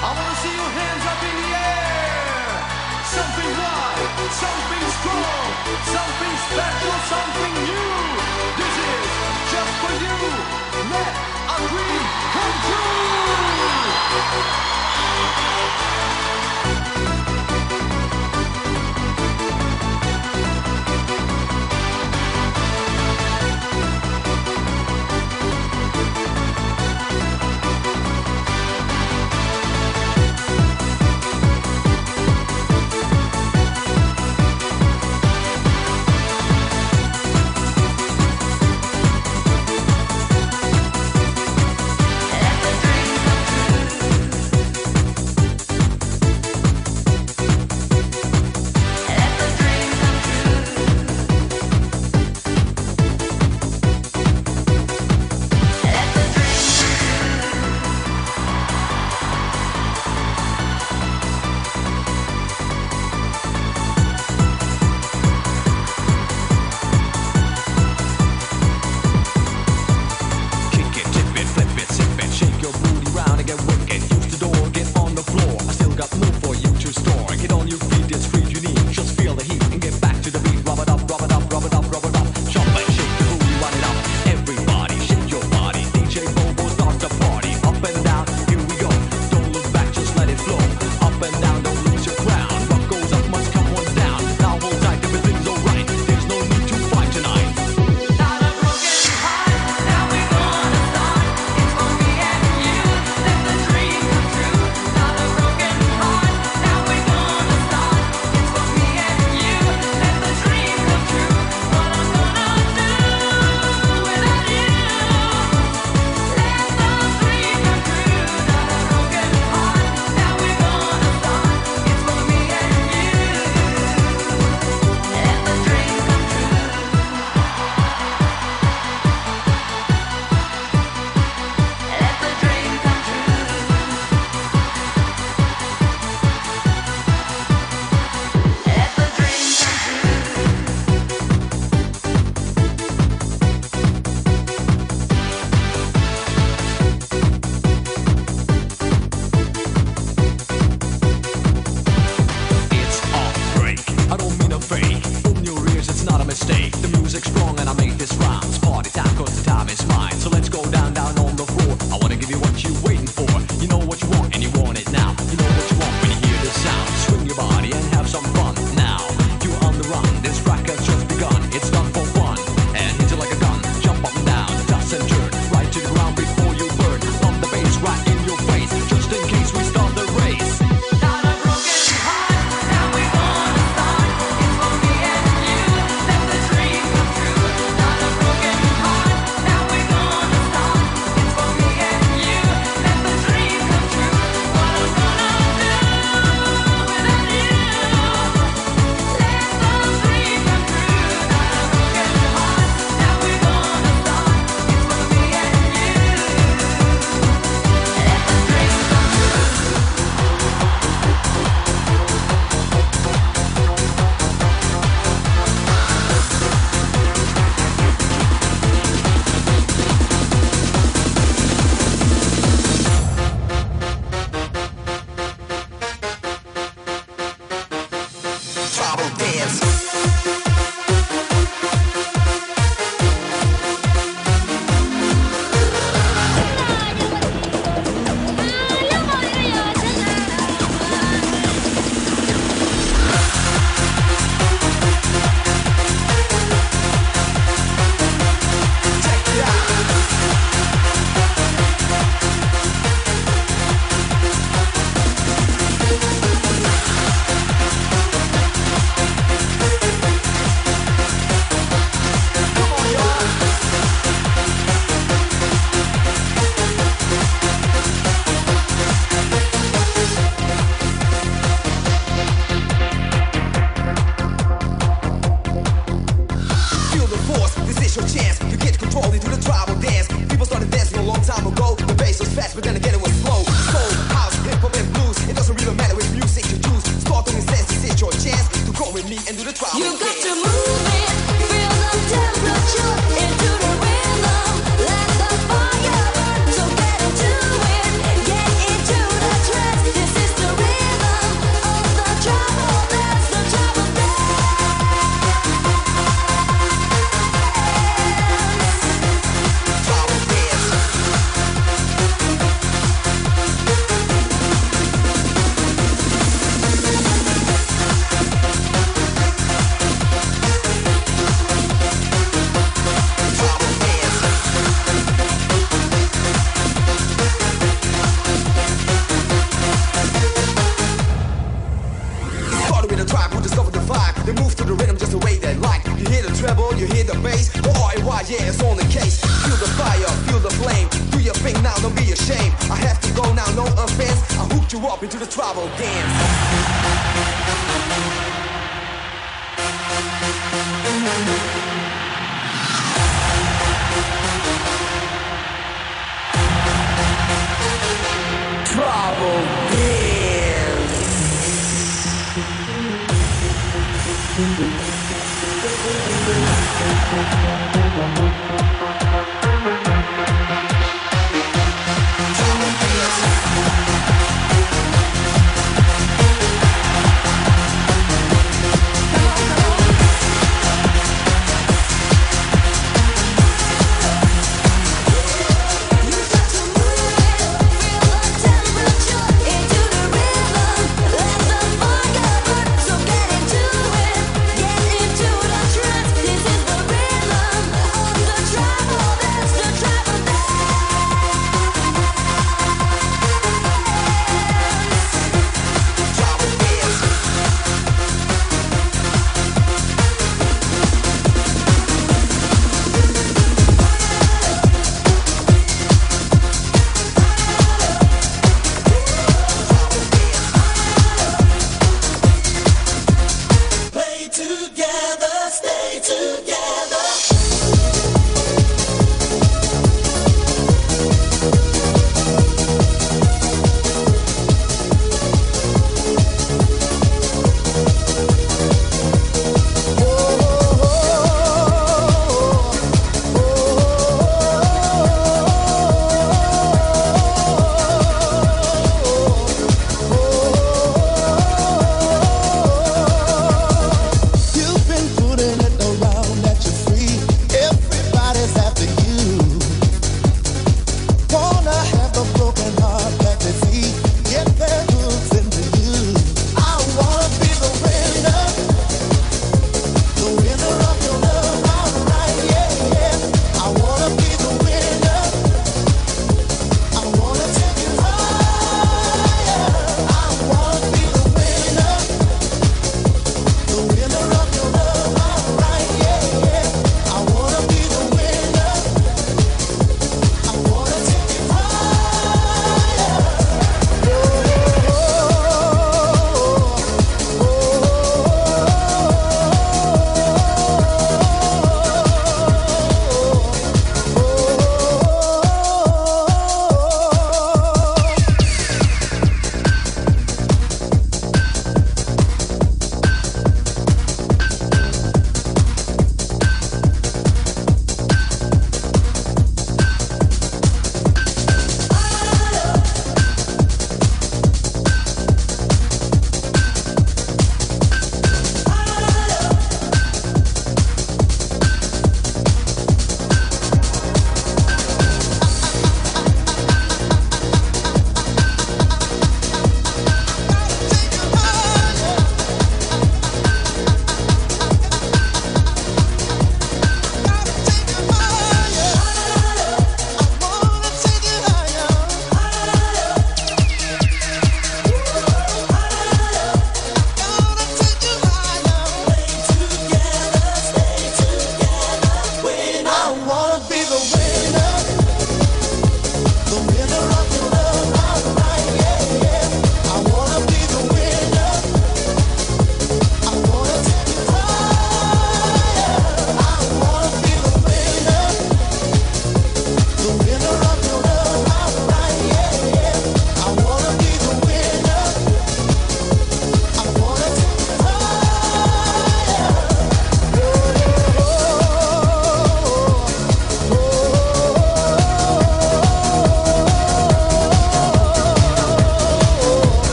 I wanna see your hands up in the air. Something wild, something strong, something special,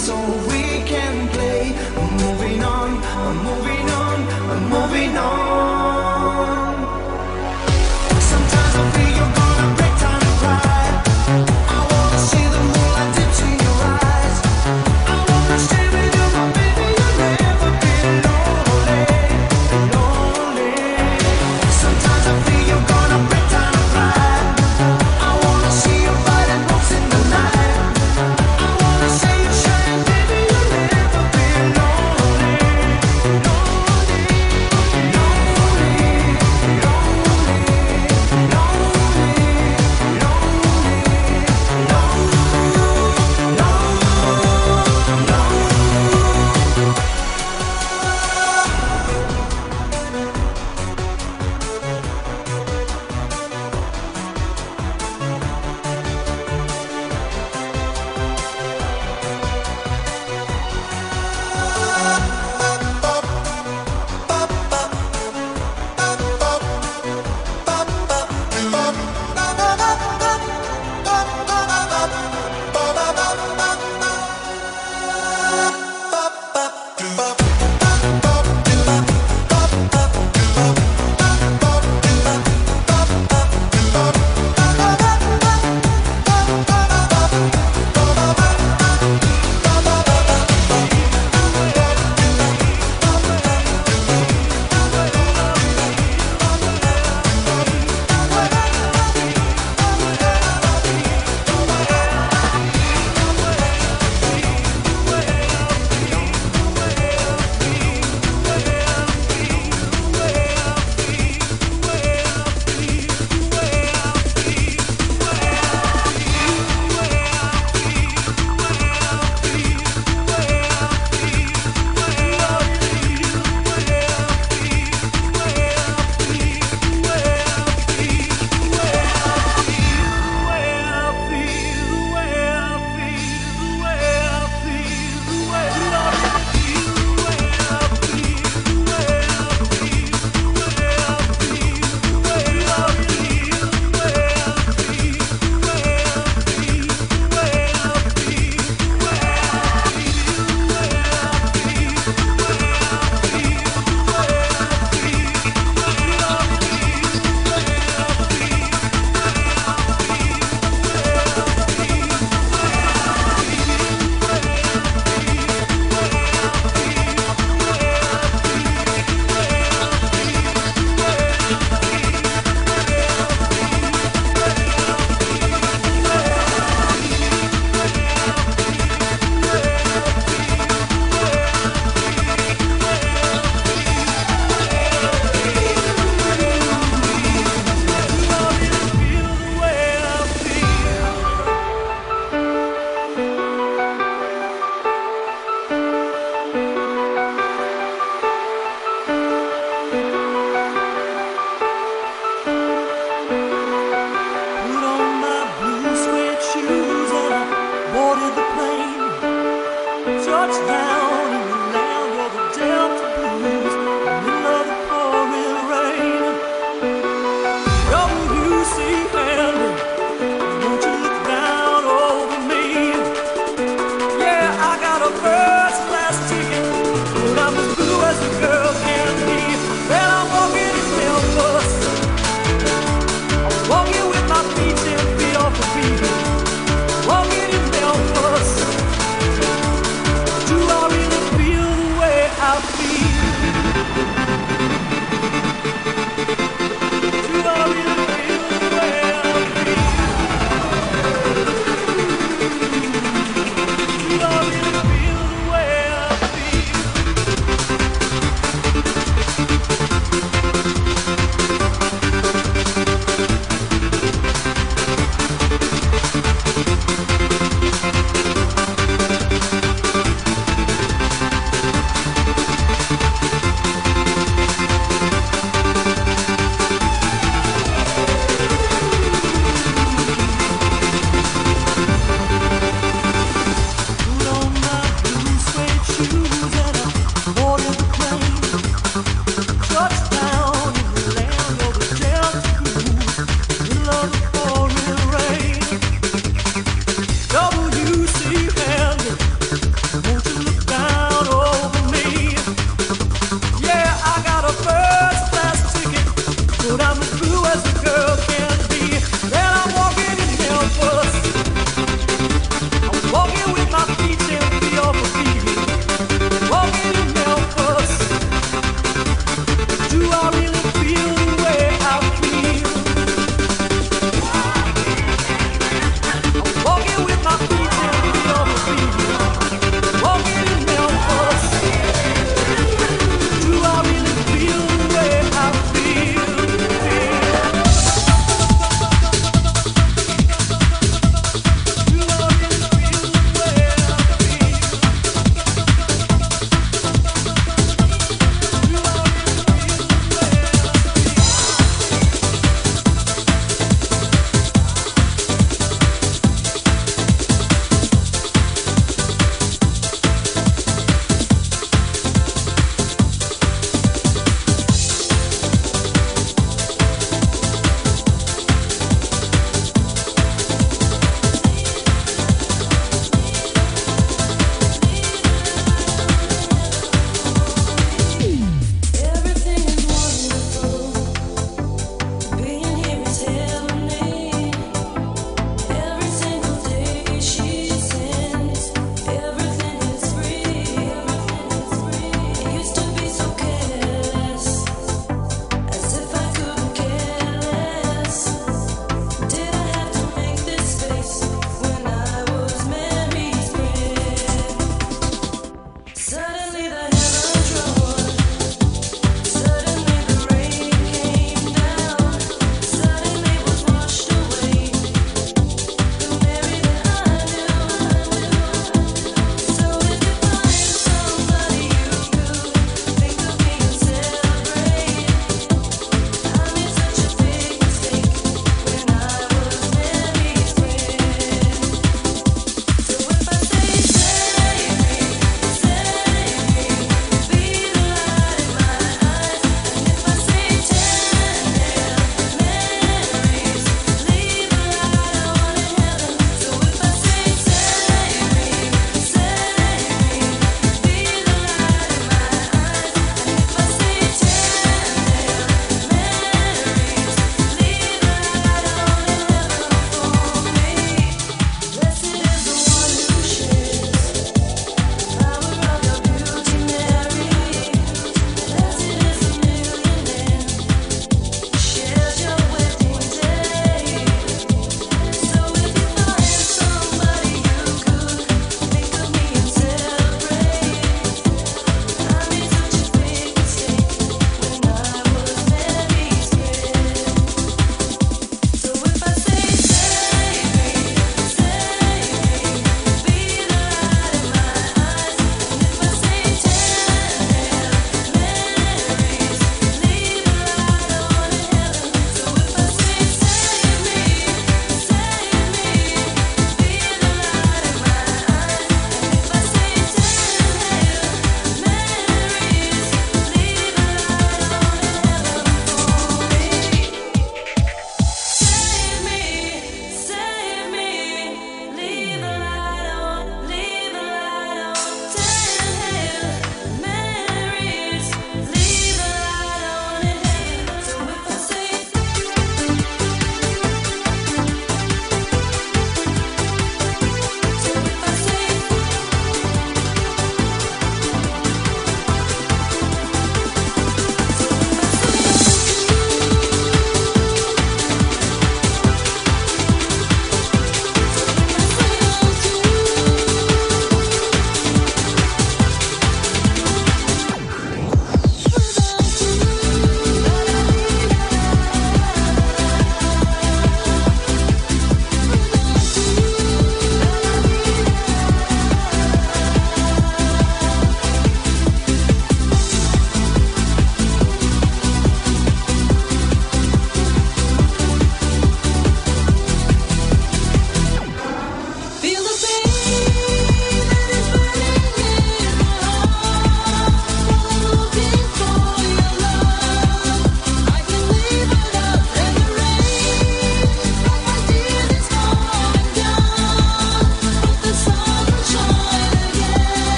so we